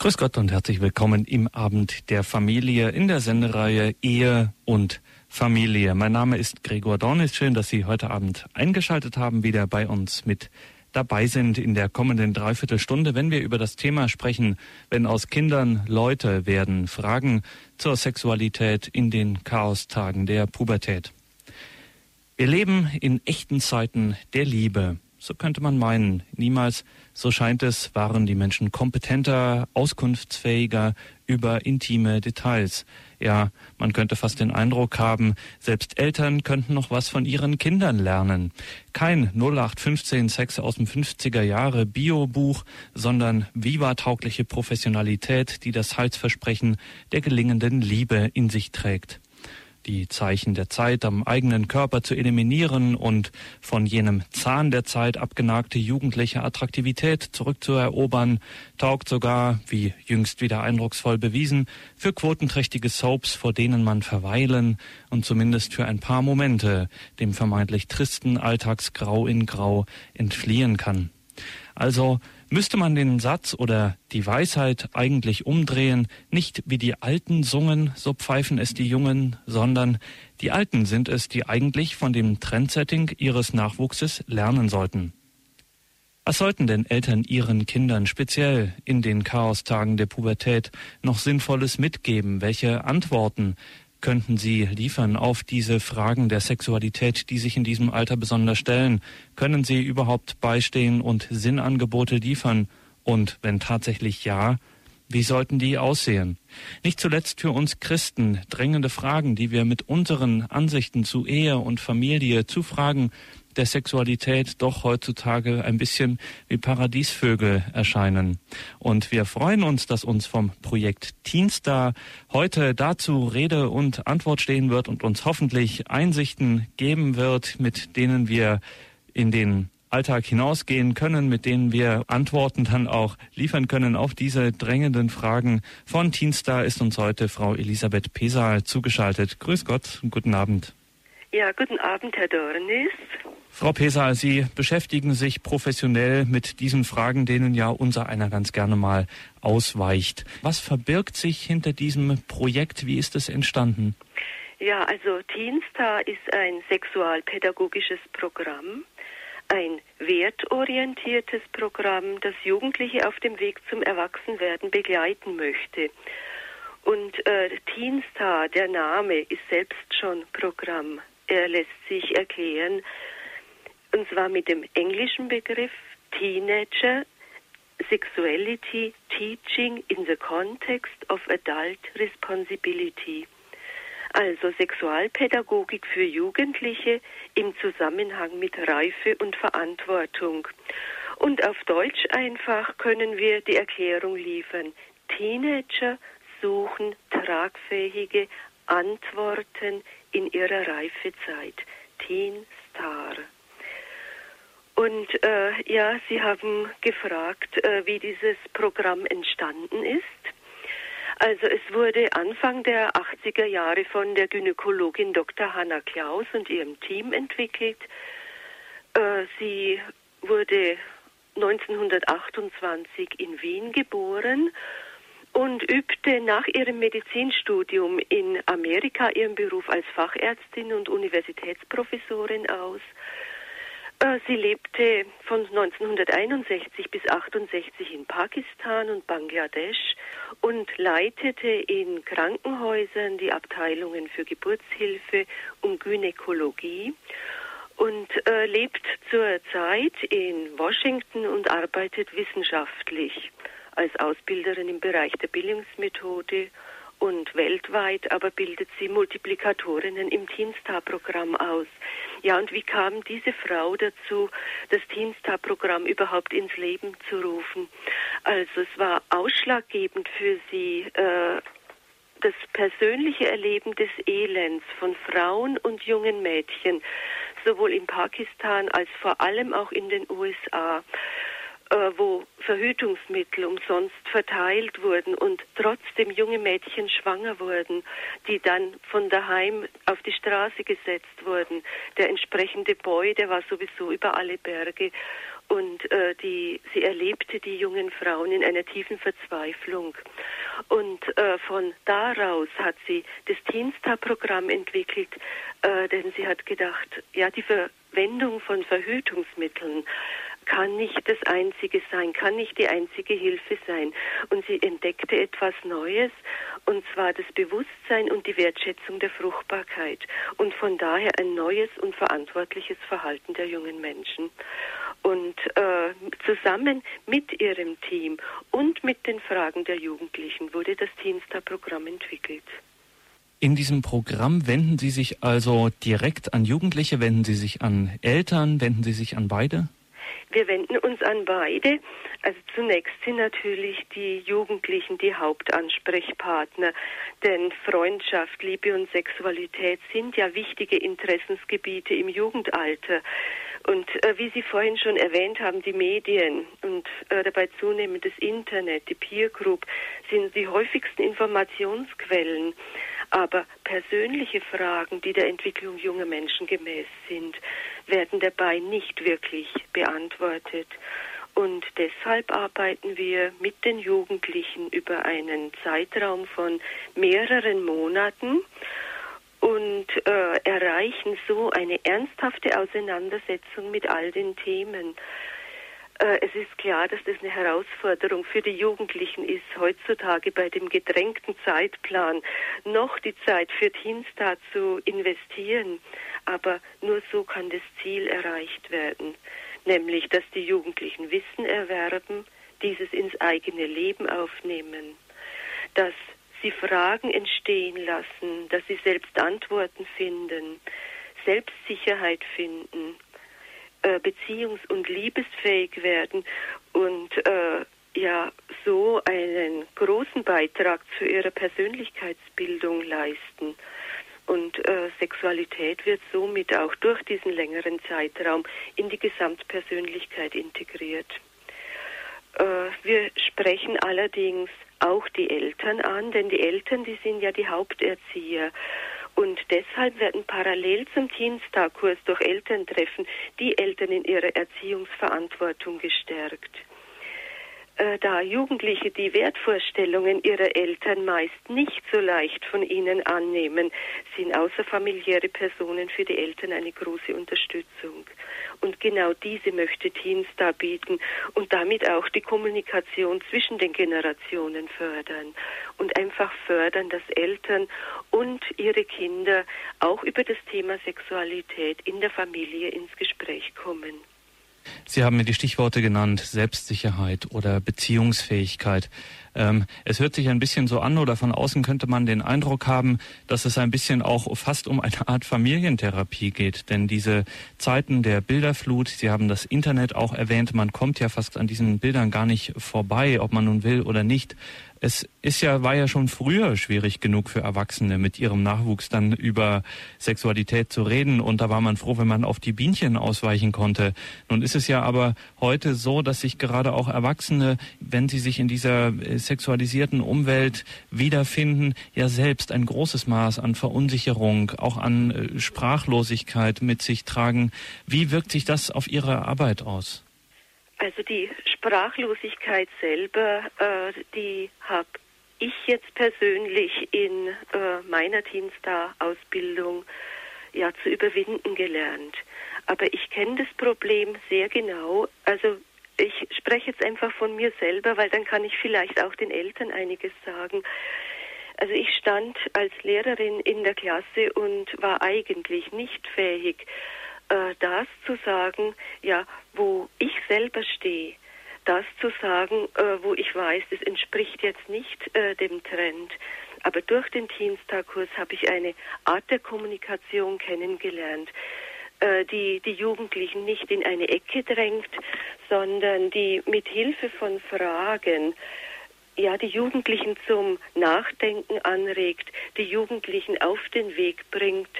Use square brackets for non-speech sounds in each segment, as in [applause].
Grüß Gott und herzlich willkommen im Abend der Familie in der Sendereihe Ehe und Familie. Mein Name ist Gregor Dornis. Schön, dass Sie heute Abend eingeschaltet haben, wieder bei uns mit dabei sind in der kommenden Dreiviertelstunde, wenn wir über das Thema sprechen, wenn aus Kindern Leute werden, Fragen zur Sexualität in den Chaostagen der Pubertät. Wir leben in echten Zeiten der Liebe. So könnte man meinen. Niemals, so scheint es, waren die Menschen kompetenter, auskunftsfähiger über intime Details. Ja, man könnte fast den Eindruck haben, selbst Eltern könnten noch was von ihren Kindern lernen. Kein 0815 Sex aus dem 50er Jahre Bio-Buch, sondern viva-taugliche Professionalität, die das Heilsversprechen der gelingenden Liebe in sich trägt die Zeichen der Zeit am eigenen Körper zu eliminieren und von jenem Zahn der Zeit abgenagte jugendliche Attraktivität zurückzuerobern, taugt sogar, wie jüngst wieder eindrucksvoll bewiesen, für quotenträchtige Soaps, vor denen man verweilen und zumindest für ein paar Momente dem vermeintlich tristen Alltagsgrau in Grau entfliehen kann. Also müsste man den Satz oder die Weisheit eigentlich umdrehen, nicht wie die Alten sungen, so pfeifen es die Jungen, sondern die Alten sind es, die eigentlich von dem Trendsetting ihres Nachwuchses lernen sollten. Was sollten denn Eltern ihren Kindern speziell in den Chaostagen der Pubertät noch Sinnvolles mitgeben? Welche Antworten könnten Sie liefern auf diese Fragen der Sexualität, die sich in diesem Alter besonders stellen? Können Sie überhaupt beistehen und Sinnangebote liefern? Und wenn tatsächlich ja, wie sollten die aussehen? Nicht zuletzt für uns Christen drängende Fragen, die wir mit unseren Ansichten zu Ehe und Familie, zu Fragen der Sexualität doch heutzutage ein bisschen wie Paradiesvögel erscheinen. Und wir freuen uns, dass uns vom Projekt Teenstar heute dazu Rede und Antwort stehen wird und uns hoffentlich Einsichten geben wird, mit denen wir in den Alltag hinausgehen können, mit denen wir Antworten dann auch liefern können auf diese drängenden Fragen. Von Teenstar ist uns heute Frau Elisabeth Pesal zugeschaltet. Grüß Gott und guten Abend. Ja, guten Abend, Herr Dornis. Frau Pesal, Sie beschäftigen sich professionell mit diesen Fragen, denen ja unser einer ganz gerne mal ausweicht. Was verbirgt sich hinter diesem Projekt? Wie ist es entstanden? Ja, also Teenstar ist ein sexualpädagogisches Programm, ein wertorientiertes Programm, das Jugendliche auf dem Weg zum Erwachsenwerden begleiten möchte. Und äh, Teenstar, der Name, ist selbst schon Programm. Er lässt sich erklären, und zwar mit dem englischen Begriff Teenager Sexuality Teaching in the Context of Adult Responsibility. Also Sexualpädagogik für Jugendliche im Zusammenhang mit Reife und Verantwortung. Und auf Deutsch einfach können wir die Erklärung liefern. Teenager suchen tragfähige Antworten in ihrer Reifezeit. Teen Star. Und äh, ja, Sie haben gefragt, äh, wie dieses Programm entstanden ist. Also es wurde Anfang der 80er Jahre von der Gynäkologin Dr. Hanna Klaus und ihrem Team entwickelt. Äh, sie wurde 1928 in Wien geboren und übte nach ihrem Medizinstudium in Amerika ihren Beruf als Fachärztin und Universitätsprofessorin aus. Äh, sie lebte von 1961 bis 68 in Pakistan und Bangladesch und leitete in Krankenhäusern die Abteilungen für Geburtshilfe und Gynäkologie und äh, lebt zurzeit in Washington und arbeitet wissenschaftlich als Ausbilderin im Bereich der Bildungsmethode und weltweit aber bildet sie Multiplikatorinnen im Teenstar-Programm aus. Ja, und wie kam diese Frau dazu, das Teenstar-Programm überhaupt ins Leben zu rufen? Also es war ausschlaggebend für sie, äh, das persönliche Erleben des Elends von Frauen und jungen Mädchen, sowohl in Pakistan als vor allem auch in den USA wo Verhütungsmittel umsonst verteilt wurden und trotzdem junge Mädchen schwanger wurden, die dann von daheim auf die Straße gesetzt wurden. Der entsprechende Boy, der war sowieso über alle Berge. und äh, die, sie erlebte die jungen Frauen in einer tiefen Verzweiflung. Und äh, von daraus hat sie das Teenstar-Programm entwickelt, äh, denn sie hat gedacht, ja, die Verwendung von Verhütungsmitteln kann nicht das Einzige sein, kann nicht die einzige Hilfe sein. Und sie entdeckte etwas Neues, und zwar das Bewusstsein und die Wertschätzung der Fruchtbarkeit und von daher ein neues und verantwortliches Verhalten der jungen Menschen. Und äh, zusammen mit ihrem Team und mit den Fragen der Jugendlichen wurde das Teenstar-Programm entwickelt. In diesem Programm wenden Sie sich also direkt an Jugendliche, wenden Sie sich an Eltern, wenden Sie sich an beide? Wir wenden uns an beide. Also zunächst sind natürlich die Jugendlichen die Hauptansprechpartner, denn Freundschaft, Liebe und Sexualität sind ja wichtige Interessensgebiete im Jugendalter. Und äh, wie Sie vorhin schon erwähnt haben, die Medien und äh, dabei zunehmend das Internet, die Peer Group sind die häufigsten Informationsquellen. Aber persönliche Fragen, die der Entwicklung junger Menschen gemäß sind, werden dabei nicht wirklich beantwortet. Und deshalb arbeiten wir mit den Jugendlichen über einen Zeitraum von mehreren Monaten und äh, erreichen so eine ernsthafte Auseinandersetzung mit all den Themen. Äh, es ist klar, dass das eine Herausforderung für die Jugendlichen ist, heutzutage bei dem gedrängten Zeitplan noch die Zeit für Teenstar zu investieren. Aber nur so kann das Ziel erreicht werden, nämlich dass die Jugendlichen Wissen erwerben, dieses ins eigene Leben aufnehmen, dass sie Fragen entstehen lassen, dass sie selbst Antworten finden, Selbstsicherheit finden äh, beziehungs- und liebesfähig werden und äh, ja so einen großen Beitrag zu ihrer Persönlichkeitsbildung leisten. Und äh, Sexualität wird somit auch durch diesen längeren Zeitraum in die Gesamtpersönlichkeit integriert. Äh, wir sprechen allerdings auch die Eltern an, denn die Eltern, die sind ja die Haupterzieher. Und deshalb werden parallel zum Teenstar-Kurs durch Elterntreffen die Eltern in ihrer Erziehungsverantwortung gestärkt. Äh, da Jugendliche die Wertvorstellungen ihrer Eltern meist nicht so leicht von ihnen annehmen, sind außerfamiliäre Personen für die Eltern eine große Unterstützung. Und genau diese möchte Teenstar bieten und damit auch die Kommunikation zwischen den Generationen fördern und einfach fördern, dass Eltern und ihre Kinder auch über das Thema Sexualität in der Familie ins Gespräch kommen. Sie haben mir die Stichworte genannt, Selbstsicherheit oder Beziehungsfähigkeit. Ähm, es hört sich ein bisschen so an oder von außen könnte man den Eindruck haben, dass es ein bisschen auch fast um eine Art Familientherapie geht. Denn diese Zeiten der Bilderflut, Sie haben das Internet auch erwähnt, man kommt ja fast an diesen Bildern gar nicht vorbei, ob man nun will oder nicht. Es ist ja, war ja schon früher schwierig genug für Erwachsene mit ihrem Nachwuchs dann über Sexualität zu reden und da war man froh, wenn man auf die Bienchen ausweichen konnte. Nun ist es ja aber heute so, dass sich gerade auch Erwachsene, wenn sie sich in dieser äh, sexualisierten Umwelt wiederfinden, ja selbst ein großes Maß an Verunsicherung, auch an äh, Sprachlosigkeit mit sich tragen. Wie wirkt sich das auf Ihre Arbeit aus? Also die Sprachlosigkeit selber, äh, die habe ich jetzt persönlich in äh, meiner Teenstar-Ausbildung ja zu überwinden gelernt. Aber ich kenne das Problem sehr genau. Also ich spreche jetzt einfach von mir selber, weil dann kann ich vielleicht auch den Eltern einiges sagen. Also ich stand als Lehrerin in der Klasse und war eigentlich nicht fähig, äh, das zu sagen, ja, wo ich selber stehe, das zu sagen, äh, wo ich weiß, das entspricht jetzt nicht äh, dem Trend. Aber durch den Teamstar-Kurs habe ich eine Art der Kommunikation kennengelernt, äh, die die Jugendlichen nicht in eine Ecke drängt, sondern die mit Hilfe von Fragen ja, die Jugendlichen zum Nachdenken anregt, die Jugendlichen auf den Weg bringt,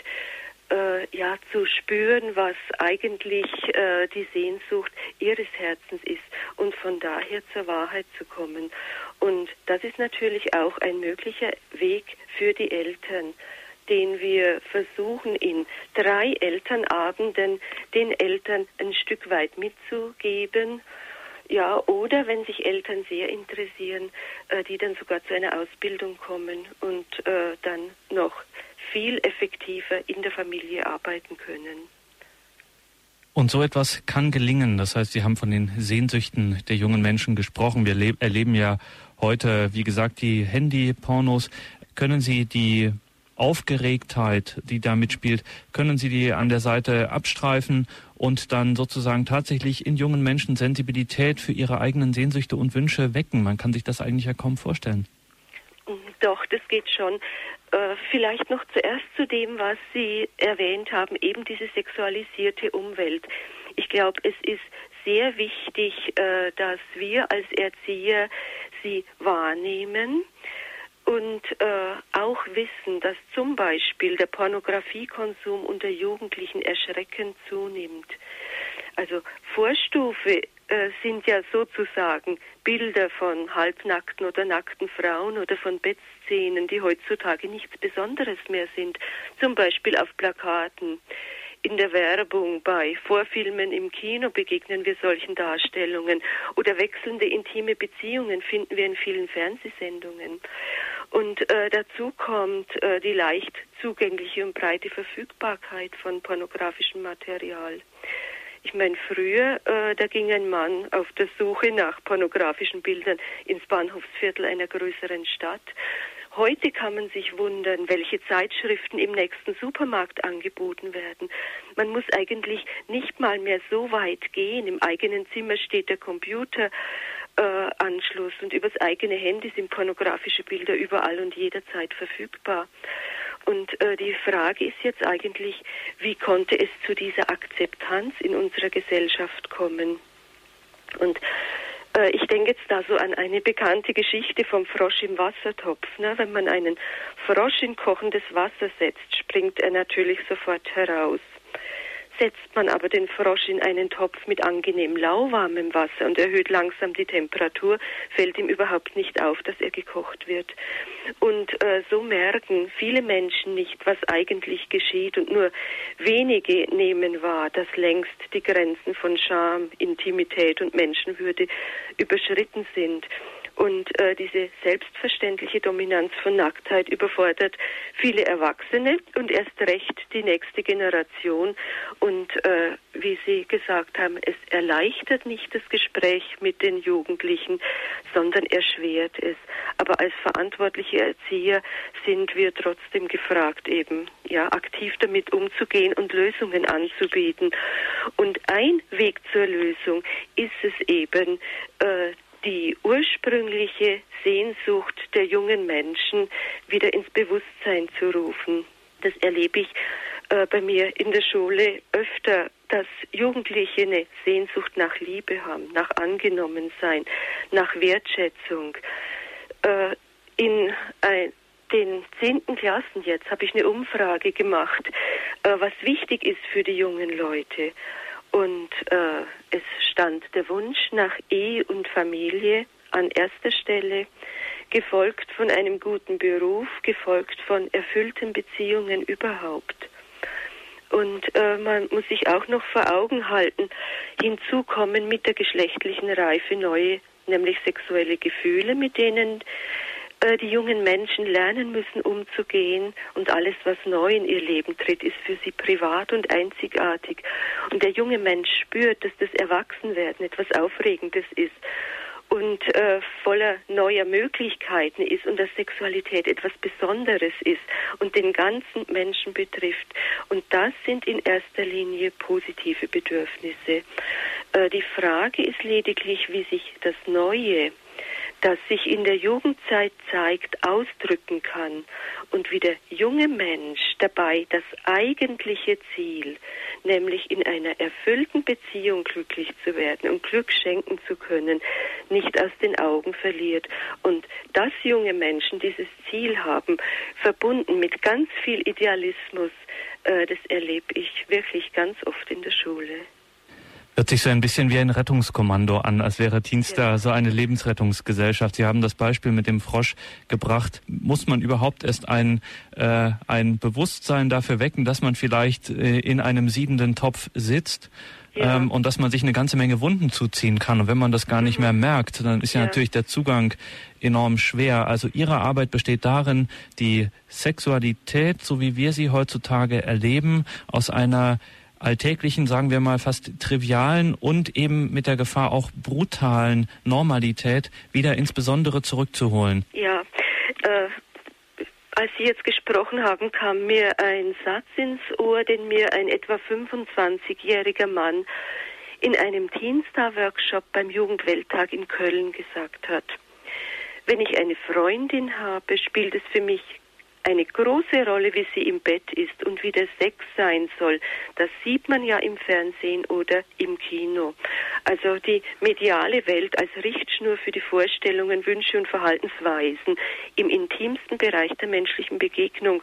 äh, ja zu spüren, was eigentlich äh, die Sehnsucht ihres Herzens ist und von daher zur Wahrheit zu kommen. Und das ist natürlich auch ein möglicher Weg für die Eltern, den wir versuchen in drei Elternabenden den Eltern ein Stück weit mitzugeben. Ja, oder wenn sich Eltern sehr interessieren, äh, die dann sogar zu einer Ausbildung kommen und äh, dann noch viel effektiver in der Familie arbeiten können. Und so etwas kann gelingen. Das heißt, Sie haben von den Sehnsüchten der jungen Menschen gesprochen. Wir erleben ja heute, wie gesagt, die Handy-Pornos. Können Sie die Aufgeregtheit, die da mitspielt, können Sie die an der Seite abstreifen und dann sozusagen tatsächlich in jungen Menschen Sensibilität für ihre eigenen Sehnsüchte und Wünsche wecken? Man kann sich das eigentlich ja kaum vorstellen. Doch, das geht schon. Äh, vielleicht noch zuerst zu dem, was Sie erwähnt haben, eben diese sexualisierte Umwelt. Ich glaube, es ist sehr wichtig, äh, dass wir als Erzieher sie wahrnehmen und äh, auch wissen, dass zum Beispiel der Pornografiekonsum unter Jugendlichen erschreckend zunimmt. Also Vorstufe äh, sind ja sozusagen Bilder von halbnackten oder nackten Frauen oder von Bettszenen, die heutzutage nichts Besonderes mehr sind. Zum Beispiel auf Plakaten. In der Werbung, bei Vorfilmen im Kino begegnen wir solchen Darstellungen oder wechselnde intime Beziehungen finden wir in vielen Fernsehsendungen. Und äh, dazu kommt äh, die leicht zugängliche und breite Verfügbarkeit von pornografischem Material. Ich meine, früher, äh, da ging ein Mann auf der Suche nach pornografischen Bildern ins Bahnhofsviertel einer größeren Stadt. Heute kann man sich wundern, welche Zeitschriften im nächsten Supermarkt angeboten werden. Man muss eigentlich nicht mal mehr so weit gehen. Im eigenen Zimmer steht der Computeranschluss äh, und übers eigene Handy sind pornografische Bilder überall und jederzeit verfügbar. Und äh, die Frage ist jetzt eigentlich, wie konnte es zu dieser Akzeptanz in unserer Gesellschaft kommen? Und äh, ich denke jetzt da so an eine bekannte Geschichte vom Frosch im Wassertopf. Ne? Wenn man einen Frosch in kochendes Wasser setzt, springt er natürlich sofort heraus. Setzt man aber den Frosch in einen Topf mit angenehm lauwarmem Wasser und erhöht langsam die Temperatur, fällt ihm überhaupt nicht auf, dass er gekocht wird. Und äh, so merken viele Menschen nicht, was eigentlich geschieht und nur wenige nehmen wahr, dass längst die Grenzen von Scham, Intimität und Menschenwürde überschritten sind. Und äh, diese selbstverständliche Dominanz von Nacktheit überfordert viele Erwachsene und erst recht die nächste Generation. Und äh, wie Sie gesagt haben, es erleichtert nicht das Gespräch mit den Jugendlichen, sondern erschwert es. Aber als verantwortliche Erzieher sind wir trotzdem gefragt, eben ja aktiv damit umzugehen und Lösungen anzubieten. Und ein Weg zur Lösung ist es eben, äh, die ursprüngliche Sehnsucht der jungen Menschen wieder ins Bewusstsein zu rufen. Das erlebe ich äh, bei mir in der Schule öfter, dass Jugendliche eine Sehnsucht nach Liebe haben, nach Angenommensein, nach Wertschätzung. Äh, in äh, den zehnten Klassen jetzt habe ich eine Umfrage gemacht, äh, was wichtig ist für die jungen Leute. Und äh, es stand der Wunsch nach Ehe und Familie an erster Stelle, gefolgt von einem guten Beruf, gefolgt von erfüllten Beziehungen überhaupt. Und äh, man muss sich auch noch vor Augen halten, hinzu kommen mit der geschlechtlichen Reife neue, nämlich sexuelle Gefühle, mit denen die jungen Menschen lernen müssen, umzugehen und alles, was neu in ihr Leben tritt, ist für sie privat und einzigartig. Und der junge Mensch spürt, dass das Erwachsenwerden etwas Aufregendes ist und äh, voller neuer Möglichkeiten ist und dass Sexualität etwas Besonderes ist und den ganzen Menschen betrifft. Und das sind in erster Linie positive Bedürfnisse. Äh, die Frage ist lediglich, wie sich das Neue das sich in der Jugendzeit zeigt, ausdrücken kann und wie der junge Mensch dabei das eigentliche Ziel, nämlich in einer erfüllten Beziehung glücklich zu werden und Glück schenken zu können, nicht aus den Augen verliert. Und dass junge Menschen dieses Ziel haben, verbunden mit ganz viel Idealismus, äh, das erlebe ich wirklich ganz oft in der Schule. Hört sich so ein bisschen wie ein Rettungskommando an, als wäre Teenstar ja. so eine Lebensrettungsgesellschaft. Sie haben das Beispiel mit dem Frosch gebracht. Muss man überhaupt erst ein, äh, ein Bewusstsein dafür wecken, dass man vielleicht äh, in einem siedenden Topf sitzt? Ja. Ähm, und dass man sich eine ganze Menge Wunden zuziehen kann. Und wenn man das gar nicht mhm. mehr merkt, dann ist ja, ja natürlich der Zugang enorm schwer. Also Ihre Arbeit besteht darin, die Sexualität, so wie wir sie heutzutage erleben, aus einer alltäglichen, sagen wir mal fast trivialen und eben mit der Gefahr auch brutalen Normalität wieder insbesondere zurückzuholen. Ja, äh, als Sie jetzt gesprochen haben, kam mir ein Satz ins Ohr, den mir ein etwa 25-jähriger Mann in einem Teenstar-Workshop beim Jugendwelttag in Köln gesagt hat. Wenn ich eine Freundin habe, spielt es für mich eine große Rolle, wie sie im Bett ist und wie der Sex sein soll. Das sieht man ja im Fernsehen oder im Kino. Also die mediale Welt als Richtschnur für die Vorstellungen, Wünsche und Verhaltensweisen im intimsten Bereich der menschlichen Begegnung.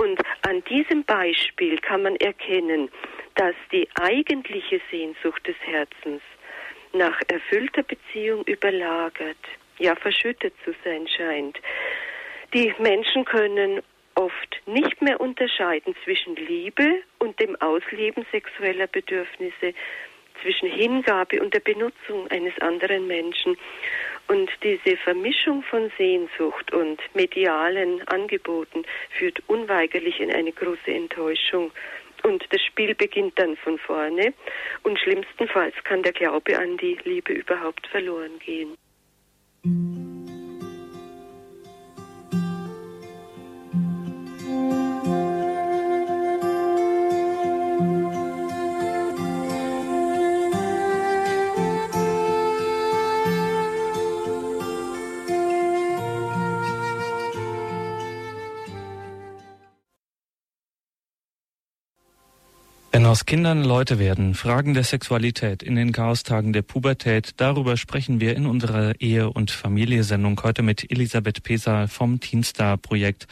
Und an diesem Beispiel kann man erkennen, dass die eigentliche Sehnsucht des Herzens nach erfüllter Beziehung überlagert, ja verschüttet zu sein scheint. Die Menschen können oft nicht mehr unterscheiden zwischen Liebe und dem Ausleben sexueller Bedürfnisse, zwischen Hingabe und der Benutzung eines anderen Menschen. Und diese Vermischung von Sehnsucht und medialen Angeboten führt unweigerlich in eine große Enttäuschung. Und das Spiel beginnt dann von vorne. Und schlimmstenfalls kann der Glaube an die Liebe überhaupt verloren gehen. Aus Kindern Leute werden, Fragen der Sexualität in den Chaostagen der Pubertät, darüber sprechen wir in unserer Ehe- und Familie-Sendung heute mit Elisabeth Pesal vom Teenstar-Projekt.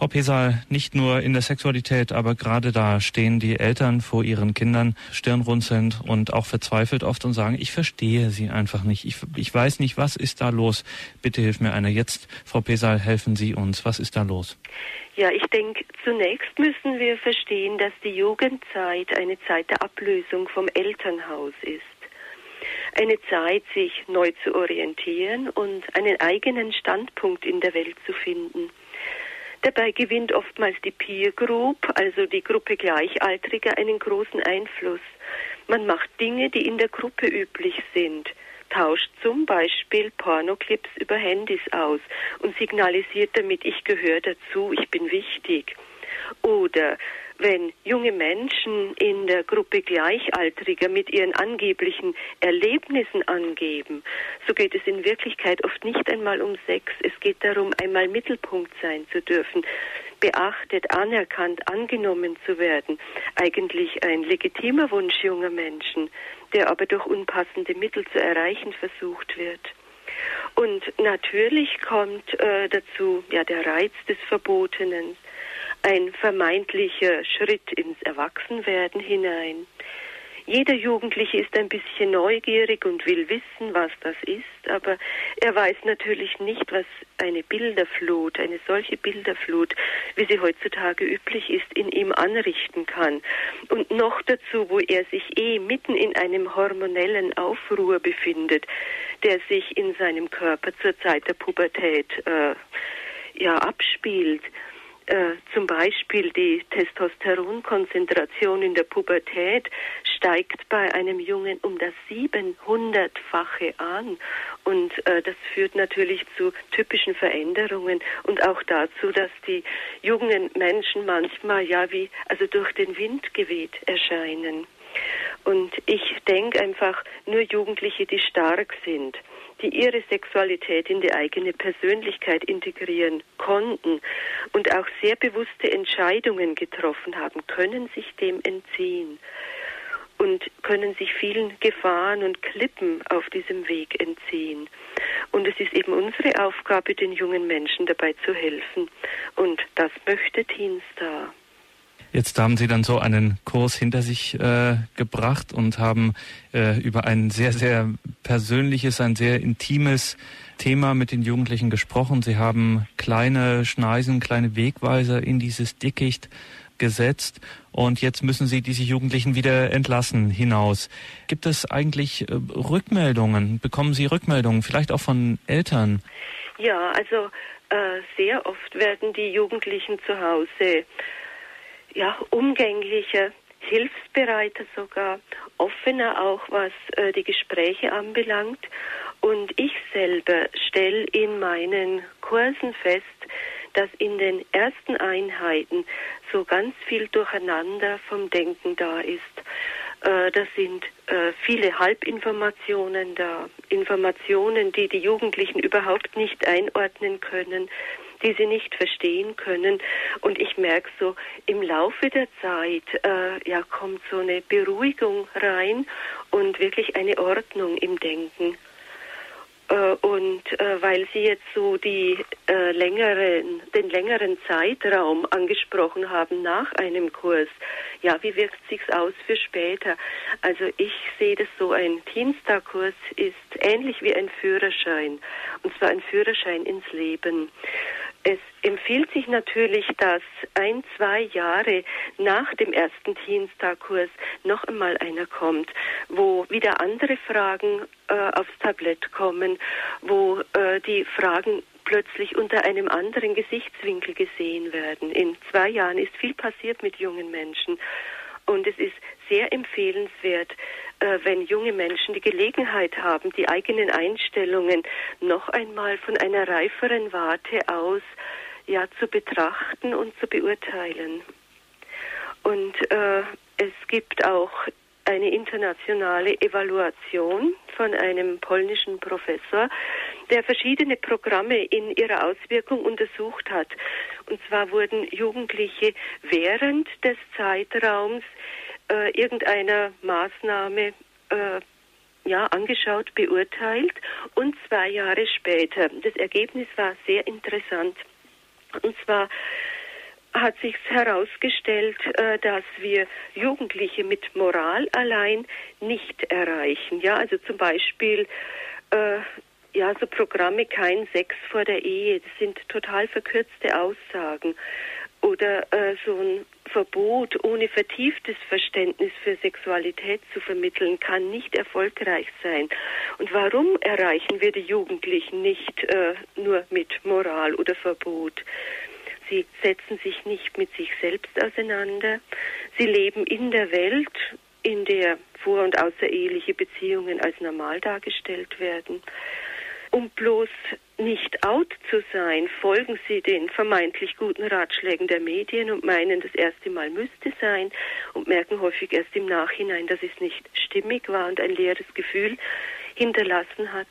Frau Pesal, nicht nur in der Sexualität, aber gerade da stehen die Eltern vor ihren Kindern stirnrunzelnd und auch verzweifelt oft und sagen, ich verstehe sie einfach nicht. Ich, ich weiß nicht, was ist da los? Bitte hilf mir einer. Jetzt, Frau Pesal, helfen Sie uns. Was ist da los? Ja, ich denke, zunächst müssen wir verstehen, dass die Jugendzeit eine Zeit der Ablösung vom Elternhaus ist. Eine Zeit, sich neu zu orientieren und einen eigenen Standpunkt in der Welt zu finden. Dabei gewinnt oftmals die Peer Group, also die Gruppe Gleichaltriger, einen großen Einfluss. Man macht Dinge, die in der Gruppe üblich sind tauscht zum Beispiel Pornoclips über Handys aus und signalisiert damit, ich gehöre dazu, ich bin wichtig. Oder wenn junge Menschen in der Gruppe Gleichaltriger mit ihren angeblichen Erlebnissen angeben, so geht es in Wirklichkeit oft nicht einmal um Sex. Es geht darum, einmal Mittelpunkt sein zu dürfen, beachtet, anerkannt, angenommen zu werden. Eigentlich ein legitimer Wunsch junger Menschen, der aber durch unpassende Mittel zu erreichen versucht wird. Und natürlich kommt äh, dazu ja der Reiz des Verbotenen, ein vermeintlicher Schritt ins Erwachsenwerden hinein. Jeder Jugendliche ist ein bisschen neugierig und will wissen, was das ist, aber er weiß natürlich nicht, was eine Bilderflut, eine solche Bilderflut, wie sie heutzutage üblich ist, in ihm anrichten kann. Und noch dazu, wo er sich eh mitten in einem hormonellen Aufruhr befindet, der sich in seinem Körper zur Zeit der Pubertät äh, ja abspielt. Äh, zum Beispiel die Testosteronkonzentration in der Pubertät steigt bei einem Jungen um das 700-fache an. Und äh, das führt natürlich zu typischen Veränderungen und auch dazu, dass die jungen Menschen manchmal ja wie also durch den Wind geweht erscheinen. Und ich denke einfach, nur Jugendliche, die stark sind, die ihre Sexualität in die eigene Persönlichkeit integrieren konnten und auch sehr bewusste Entscheidungen getroffen haben, können sich dem entziehen und können sich vielen Gefahren und Klippen auf diesem Weg entziehen. Und es ist eben unsere Aufgabe, den jungen Menschen dabei zu helfen. Und das möchte Teenstar. Jetzt haben Sie dann so einen Kurs hinter sich äh, gebracht und haben äh, über ein sehr, sehr persönliches, ein sehr intimes Thema mit den Jugendlichen gesprochen. Sie haben kleine Schneisen, kleine Wegweiser in dieses Dickicht gesetzt und jetzt müssen Sie diese Jugendlichen wieder entlassen hinaus. Gibt es eigentlich äh, Rückmeldungen? Bekommen Sie Rückmeldungen, vielleicht auch von Eltern? Ja, also äh, sehr oft werden die Jugendlichen zu Hause ja umgänglicher, hilfsbereiter sogar, offener auch, was äh, die Gespräche anbelangt. Und ich selber stelle in meinen Kursen fest, dass in den ersten Einheiten so ganz viel Durcheinander vom Denken da ist. Äh, das sind äh, viele Halbinformationen da, Informationen, die die Jugendlichen überhaupt nicht einordnen können, die sie nicht verstehen können. Und ich merke so, im Laufe der Zeit äh, ja, kommt so eine Beruhigung rein und wirklich eine Ordnung im Denken. Äh, und äh, weil Sie jetzt so die äh, längeren, den längeren Zeitraum angesprochen haben nach einem Kurs, ja, wie wirkt sich's aus für später? Also ich sehe das so, ein Teenstar-Kurs ist ähnlich wie ein Führerschein, und zwar ein Führerschein ins Leben. Es empfiehlt sich natürlich, dass ein, zwei Jahre nach dem ersten Teenstar-Kurs noch einmal einer kommt, wo wieder andere Fragen äh, aufs Tablett kommen, wo äh, die Fragen plötzlich unter einem anderen Gesichtswinkel gesehen werden. In zwei Jahren ist viel passiert mit jungen Menschen. Und es ist sehr empfehlenswert, wenn junge Menschen die Gelegenheit haben, die eigenen Einstellungen noch einmal von einer reiferen Warte aus ja zu betrachten und zu beurteilen. Und äh, es gibt auch eine internationale Evaluation von einem polnischen Professor, der verschiedene Programme in ihrer Auswirkung untersucht hat. Und zwar wurden Jugendliche während des Zeitraums äh, irgendeiner Maßnahme äh, ja, angeschaut, beurteilt und zwei Jahre später. Das Ergebnis war sehr interessant. Und zwar hat sich herausgestellt, äh, dass wir Jugendliche mit Moral allein nicht erreichen. Ja, also zum Beispiel äh, ja, so Programme kein Sex vor der Ehe, das sind total verkürzte Aussagen. Oder äh, so ein Verbot ohne vertieftes Verständnis für Sexualität zu vermitteln, kann nicht erfolgreich sein. Und warum erreichen wir die Jugendlichen nicht äh, nur mit Moral oder Verbot? Sie setzen sich nicht mit sich selbst auseinander. Sie leben in der Welt, in der vor- und außereheliche Beziehungen als normal dargestellt werden. Um bloß nicht out zu sein, folgen sie den vermeintlich guten Ratschlägen der Medien und meinen, das erste Mal müsste sein und merken häufig erst im Nachhinein, dass es nicht stimmig war und ein leeres Gefühl hinterlassen hat.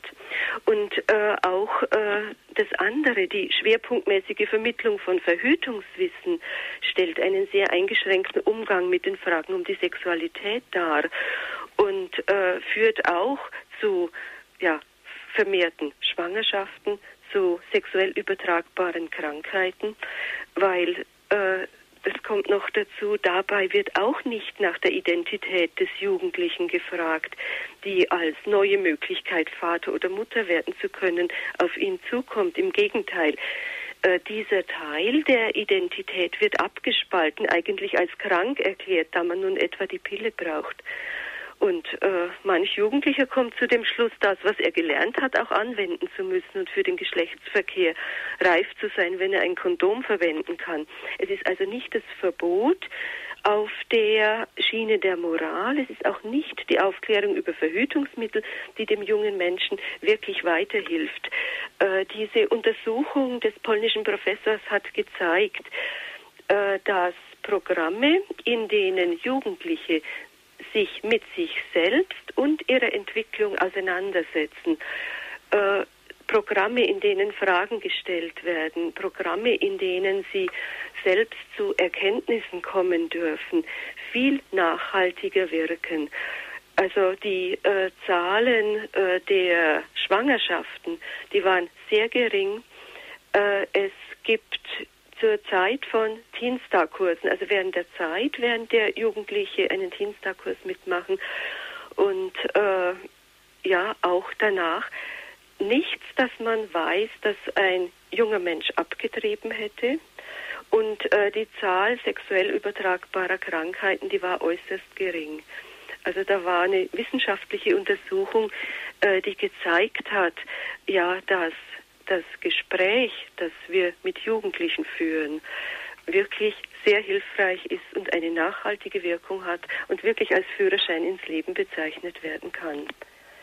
Und äh, auch äh, das andere, die schwerpunktmäßige Vermittlung von Verhütungswissen, stellt einen sehr eingeschränkten Umgang mit den Fragen um die Sexualität dar und äh, führt auch zu ja, vermehrten Schwangerschaften, zu sexuell übertragbaren Krankheiten, weil äh, es kommt noch dazu, dabei wird auch nicht nach der Identität des Jugendlichen gefragt, die als neue Möglichkeit, Vater oder Mutter werden zu können, auf ihn zukommt. Im Gegenteil, äh, dieser Teil der Identität wird abgespalten, eigentlich als krank erklärt, da man nun etwa die Pille braucht. Und äh, manch Jugendlicher kommt zu dem Schluss, das, was er gelernt hat, auch anwenden zu müssen und für den Geschlechtsverkehr reif zu sein, wenn er ein Kondom verwenden kann. Es ist also nicht das Verbot auf der Schiene der Moral. Es ist auch nicht die Aufklärung über Verhütungsmittel, die dem jungen Menschen wirklich weiterhilft. Äh, diese Untersuchung des polnischen Professors hat gezeigt, äh, dass Programme, in denen Jugendliche sich mit sich selbst und ihrer Entwicklung auseinandersetzen. Äh, Programme, in denen Fragen gestellt werden, Programme, in denen sie selbst zu Erkenntnissen kommen dürfen, viel nachhaltiger wirken. Also die äh, Zahlen äh, der Schwangerschaften, die waren sehr gering. Äh, es gibt zur Zeit von Teenstar-Kursen, also während der Zeit, während der Jugendliche einen Teenstar-Kurs mitmachen und äh, ja auch danach. Nichts, dass man weiß, dass ein junger Mensch abgetrieben hätte. Und äh, die Zahl sexuell übertragbarer Krankheiten, die war äußerst gering. Also da war eine wissenschaftliche Untersuchung, äh, die gezeigt hat, ja, dass das Gespräch, das wir mit Jugendlichen führen, wirklich sehr hilfreich ist und eine nachhaltige Wirkung hat und wirklich als Führerschein ins Leben bezeichnet werden kann.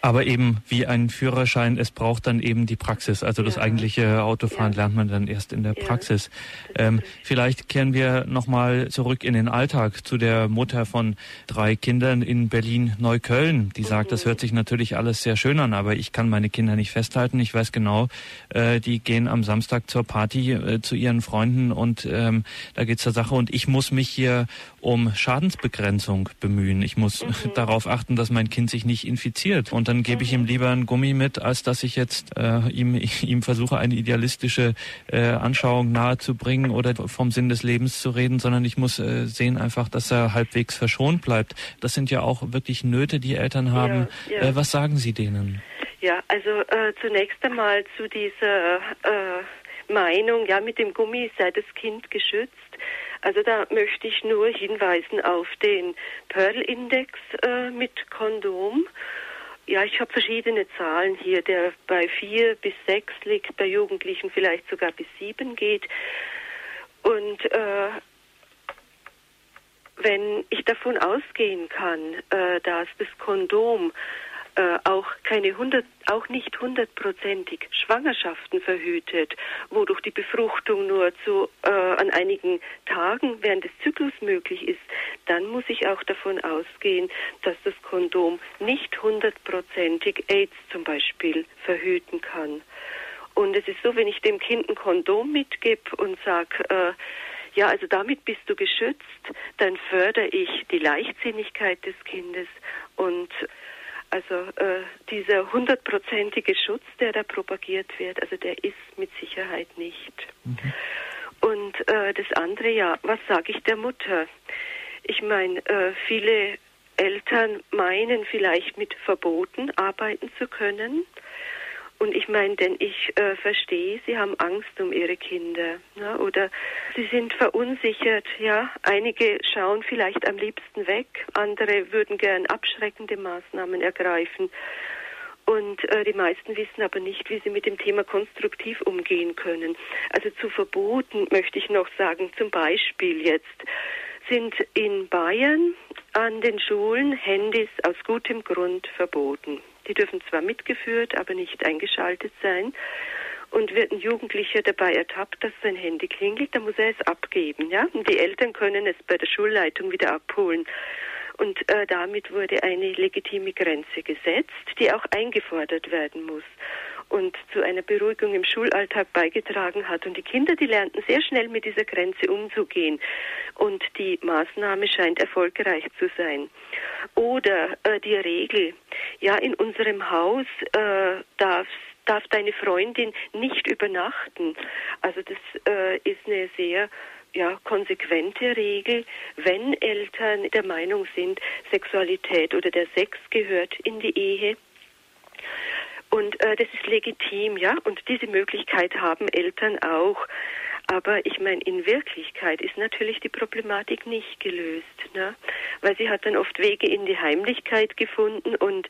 Aber eben wie ein Führerschein, es braucht dann eben die Praxis. Also das eigentliche Autofahren ja. lernt man dann erst in der ja. Praxis. Ähm, vielleicht kehren wir nochmal zurück in den Alltag zu der Mutter von drei Kindern in Berlin-Neukölln, die sagt, mhm. das hört sich natürlich alles sehr schön an, aber ich kann meine Kinder nicht festhalten. Ich weiß genau, äh, die gehen am Samstag zur Party äh, zu ihren Freunden und ähm, da geht's zur Sache und ich muss mich hier um Schadensbegrenzung bemühen. Ich muss mhm. [laughs] darauf achten, dass mein Kind sich nicht infiziert. Und dann gebe ich ihm lieber einen Gummi mit, als dass ich jetzt äh, ihm, [laughs] ihm versuche, eine idealistische äh, Anschauung nahezubringen oder vom Sinn des Lebens zu reden, sondern ich muss äh, sehen einfach, dass er halbwegs verschont bleibt. Das sind ja auch wirklich Nöte, die Eltern haben. Ja, ja. Äh, was sagen Sie denen? Ja, also äh, zunächst einmal zu dieser äh, Meinung, ja, mit dem Gummi sei das Kind geschützt. Also da möchte ich nur hinweisen auf den Pearl-Index äh, mit Kondom. Ja, ich habe verschiedene Zahlen hier, der bei vier bis sechs liegt, bei Jugendlichen vielleicht sogar bis sieben geht. Und äh, wenn ich davon ausgehen kann, äh, dass das Kondom äh, auch keine 100, auch nicht hundertprozentig Schwangerschaften verhütet, wodurch die Befruchtung nur zu äh, an einigen Tagen während des Zyklus möglich ist, dann muss ich auch davon ausgehen, dass das Kondom nicht hundertprozentig AIDS zum Beispiel verhüten kann. Und es ist so, wenn ich dem Kind ein Kondom mitgebe und sage, äh, ja, also damit bist du geschützt, dann fördere ich die Leichtsinnigkeit des Kindes und also äh, dieser hundertprozentige Schutz, der da propagiert wird, also der ist mit Sicherheit nicht. Mhm. Und äh, das andere, ja, was sage ich der Mutter? Ich meine, äh, viele Eltern meinen vielleicht mit Verboten arbeiten zu können. Und ich meine, denn ich äh, verstehe, sie haben Angst um ihre Kinder ne? oder sie sind verunsichert. Ja, einige schauen vielleicht am liebsten weg, andere würden gern abschreckende Maßnahmen ergreifen. Und äh, die meisten wissen aber nicht, wie sie mit dem Thema konstruktiv umgehen können. Also zu Verboten möchte ich noch sagen, zum Beispiel jetzt sind in Bayern an den Schulen Handys aus gutem Grund verboten. Die dürfen zwar mitgeführt, aber nicht eingeschaltet sein. Und wird ein Jugendlicher dabei ertappt, dass sein Handy klingelt, dann muss er es abgeben, ja. Und die Eltern können es bei der Schulleitung wieder abholen. Und äh, damit wurde eine legitime Grenze gesetzt, die auch eingefordert werden muss und zu einer Beruhigung im Schulalltag beigetragen hat. Und die Kinder, die lernten sehr schnell mit dieser Grenze umzugehen. Und die Maßnahme scheint erfolgreich zu sein. Oder äh, die Regel, ja, in unserem Haus äh, darf darf deine Freundin nicht übernachten. Also das äh, ist eine sehr ja, konsequente Regel, wenn Eltern der Meinung sind, Sexualität oder der Sex gehört in die Ehe. Und äh, das ist legitim, ja. Und diese Möglichkeit haben Eltern auch. Aber ich meine, in Wirklichkeit ist natürlich die Problematik nicht gelöst, ne? weil sie hat dann oft Wege in die Heimlichkeit gefunden und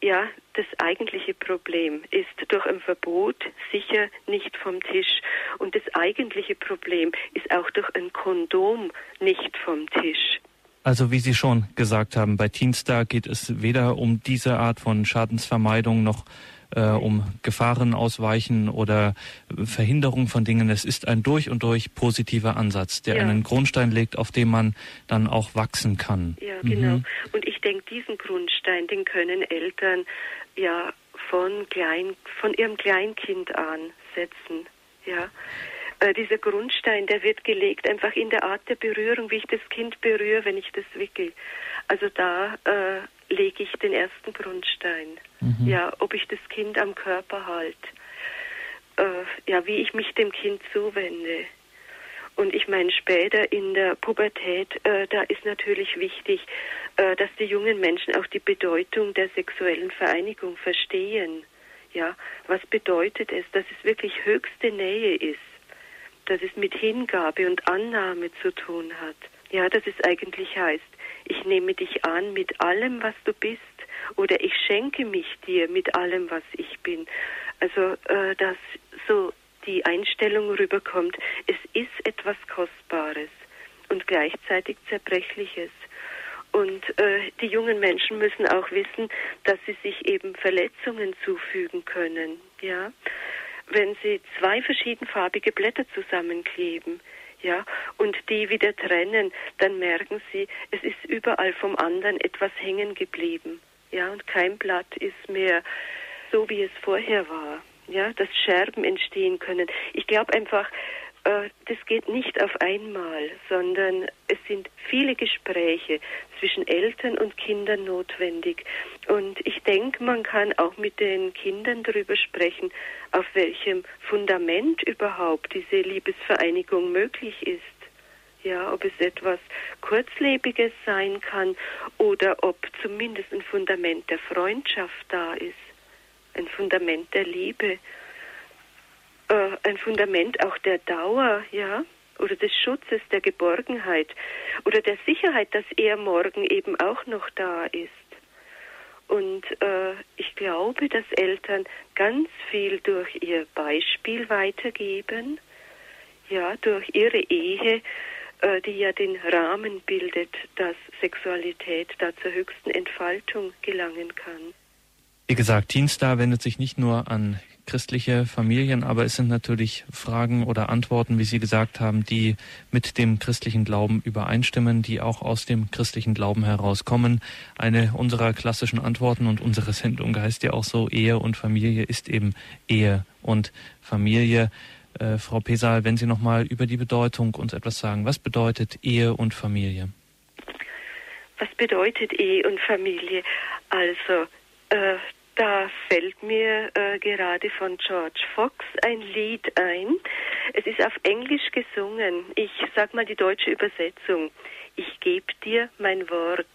ja, das eigentliche Problem ist durch ein Verbot sicher nicht vom Tisch und das eigentliche Problem ist auch durch ein Kondom nicht vom Tisch. Also wie Sie schon gesagt haben, bei Teenstar geht es weder um diese Art von Schadensvermeidung noch äh, um Gefahren ausweichen oder Verhinderung von Dingen. Es ist ein durch und durch positiver Ansatz, der ja. einen Grundstein legt, auf dem man dann auch wachsen kann. Ja, genau. Mhm. Und ich denke, diesen Grundstein, den können Eltern ja von klein, von ihrem Kleinkind an setzen. Ja. Äh, dieser Grundstein, der wird gelegt einfach in der Art der Berührung, wie ich das Kind berühre, wenn ich das wickel. Also da äh, lege ich den ersten Grundstein. Mhm. Ja, ob ich das Kind am Körper halte. Äh, ja, wie ich mich dem Kind zuwende. Und ich meine, später in der Pubertät, äh, da ist natürlich wichtig, äh, dass die jungen Menschen auch die Bedeutung der sexuellen Vereinigung verstehen. Ja, was bedeutet es, dass es wirklich höchste Nähe ist, dass es mit Hingabe und Annahme zu tun hat. Ja, dass es eigentlich heißt, ich nehme dich an mit allem, was du bist, oder ich schenke mich dir mit allem, was ich bin. Also, äh, dass so die Einstellung rüberkommt, es ist etwas Kostbares und gleichzeitig Zerbrechliches. Und äh, die jungen Menschen müssen auch wissen, dass sie sich eben Verletzungen zufügen können. Ja, wenn sie zwei verschiedenfarbige Blätter zusammenkleben, ja, und die wieder trennen, dann merken sie, es ist überall vom anderen etwas hängen geblieben. Ja, und kein Blatt ist mehr so, wie es vorher war. Ja, dass Scherben entstehen können. Ich glaube einfach, das geht nicht auf einmal, sondern es sind viele Gespräche zwischen Eltern und Kindern notwendig. Und ich denke, man kann auch mit den Kindern darüber sprechen, auf welchem Fundament überhaupt diese Liebesvereinigung möglich ist. Ja, ob es etwas Kurzlebiges sein kann oder ob zumindest ein Fundament der Freundschaft da ist, ein Fundament der Liebe äh, ein Fundament auch der Dauer, ja, oder des Schutzes, der Geborgenheit oder der Sicherheit, dass er morgen eben auch noch da ist. Und äh, ich glaube, dass Eltern ganz viel durch ihr Beispiel weitergeben, ja, durch ihre Ehe, äh, die ja den Rahmen bildet, dass Sexualität da zur höchsten Entfaltung gelangen kann. Wie gesagt, Teenstar wendet sich nicht nur an christliche Familien, aber es sind natürlich Fragen oder Antworten, wie Sie gesagt haben, die mit dem christlichen Glauben übereinstimmen, die auch aus dem christlichen Glauben herauskommen. Eine unserer klassischen Antworten und unsere Sendung heißt ja auch so, Ehe und Familie ist eben Ehe und Familie. Äh, Frau Pesal, wenn Sie noch mal über die Bedeutung uns etwas sagen. Was bedeutet Ehe und Familie? Was bedeutet Ehe und Familie? Also, äh, da fällt mir äh, gerade von George Fox ein Lied ein. Es ist auf Englisch gesungen. Ich sag mal die deutsche Übersetzung. Ich gebe dir mein Wort.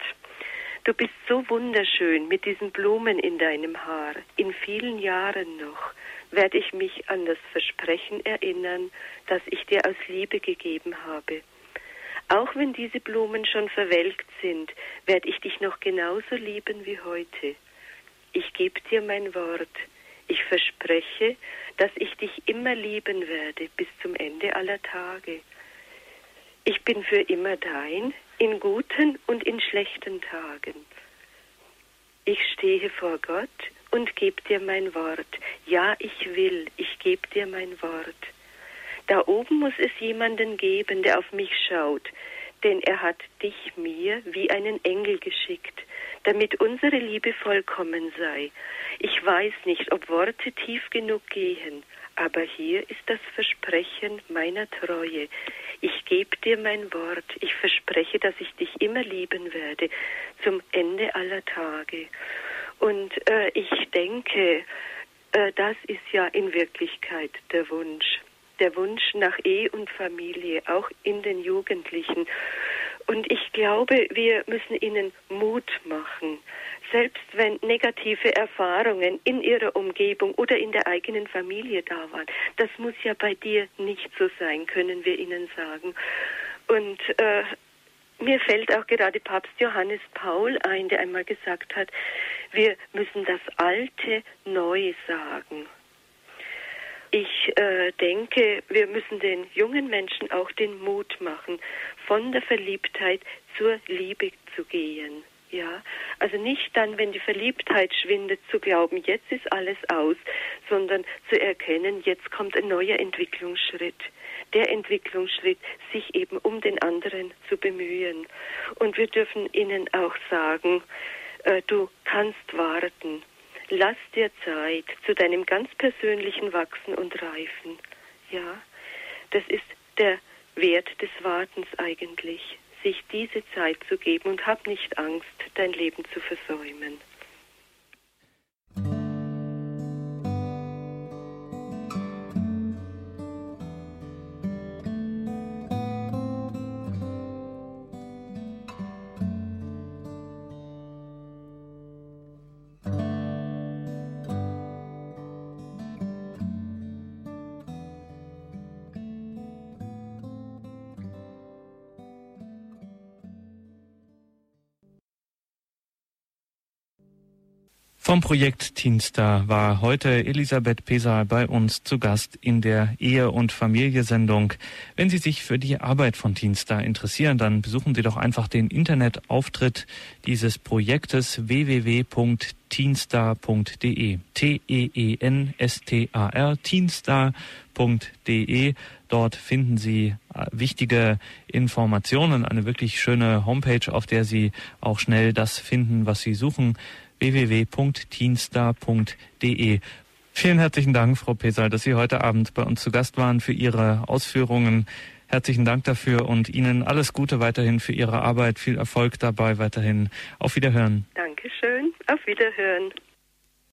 Du bist so wunderschön mit diesen Blumen in deinem Haar. In vielen Jahren noch werde ich mich an das Versprechen erinnern, das ich dir aus Liebe gegeben habe. Auch wenn diese Blumen schon verwelkt sind, werde ich dich noch genauso lieben wie heute ich gebe dir mein Wort. Ich verspreche, dass ich dich immer lieben werde bis zum Ende aller Tage. Ich bin für immer dein, in guten und in schlechten Tagen. Ich stehe vor Gott und gebe dir mein Wort. Ja, ich will, ich gebe dir mein Wort. Da oben muss es jemanden geben, der auf mich schaut, denn er hat dich mir wie einen Engel geschickt, damit unsere Liebe vollkommen sei. Ich weiß nicht, ob Worte tief genug gehen, aber hier ist das Versprechen meiner Treue. Ich gebe dir mein Wort, ich verspreche, dass ich dich immer lieben werde, zum Ende aller Tage. Und äh, ich denke, äh, das ist ja in Wirklichkeit der Wunsch. Der Wunsch nach Ehe und Familie, auch in den Jugendlichen. Und ich glaube, wir müssen ihnen Mut machen, selbst wenn negative Erfahrungen in ihrer Umgebung oder in der eigenen Familie da waren. Das muss ja bei dir nicht so sein, können wir ihnen sagen. Und äh, mir fällt auch gerade Papst Johannes Paul ein, der einmal gesagt hat, wir müssen das Alte neu sagen. Ich äh, denke, wir müssen den jungen Menschen auch den Mut machen, von der Verliebtheit zur Liebe zu gehen. Ja, also nicht dann, wenn die Verliebtheit schwindet, zu glauben, jetzt ist alles aus, sondern zu erkennen, jetzt kommt ein neuer Entwicklungsschritt. Der Entwicklungsschritt, sich eben um den anderen zu bemühen. Und wir dürfen ihnen auch sagen, äh, du kannst warten. Lass dir Zeit zu deinem ganz persönlichen Wachsen und Reifen. Ja, das ist der Wert des Wartens eigentlich, sich diese Zeit zu geben und hab nicht Angst, dein Leben zu versäumen. Vom Projekt Teenstar war heute Elisabeth Pesal bei uns zu Gast in der Ehe- und Familiesendung. Wenn Sie sich für die Arbeit von Teenstar interessieren, dann besuchen Sie doch einfach den Internetauftritt dieses Projektes www.teenstar.de. T-E-E-N-S-T-A-R, teenstar.de. Dort finden Sie äh, wichtige Informationen, eine wirklich schöne Homepage, auf der Sie auch schnell das finden, was Sie suchen www.teenstar.de. Vielen herzlichen Dank, Frau Pesal, dass Sie heute Abend bei uns zu Gast waren für Ihre Ausführungen. Herzlichen Dank dafür und Ihnen alles Gute weiterhin für Ihre Arbeit. Viel Erfolg dabei weiterhin. Auf Wiederhören. Dankeschön. Auf Wiederhören.